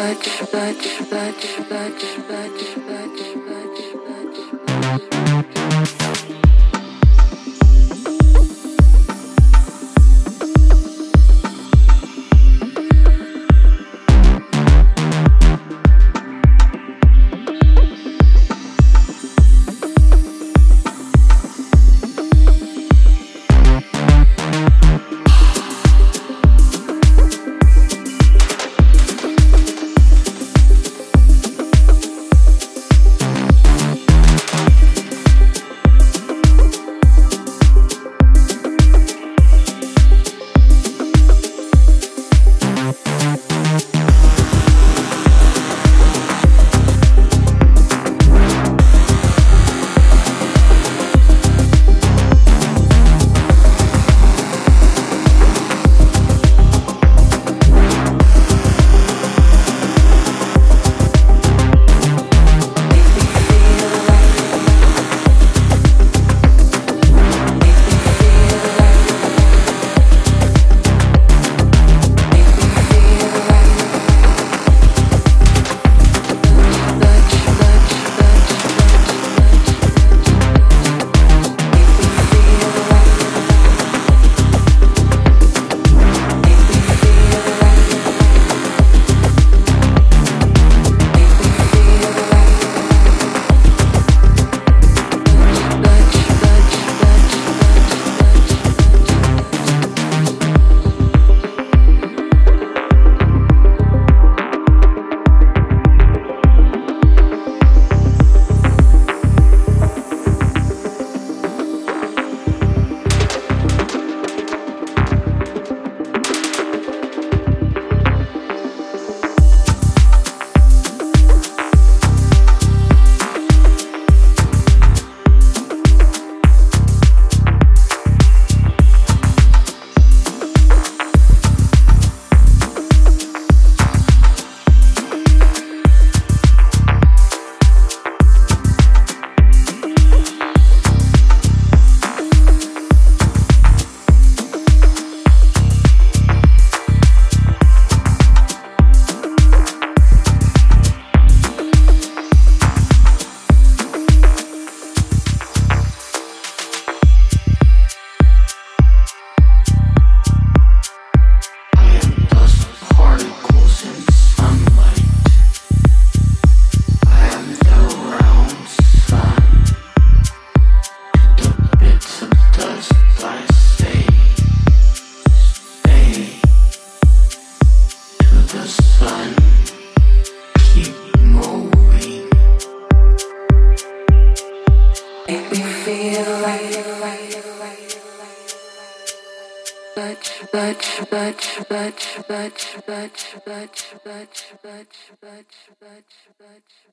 but but but but but but but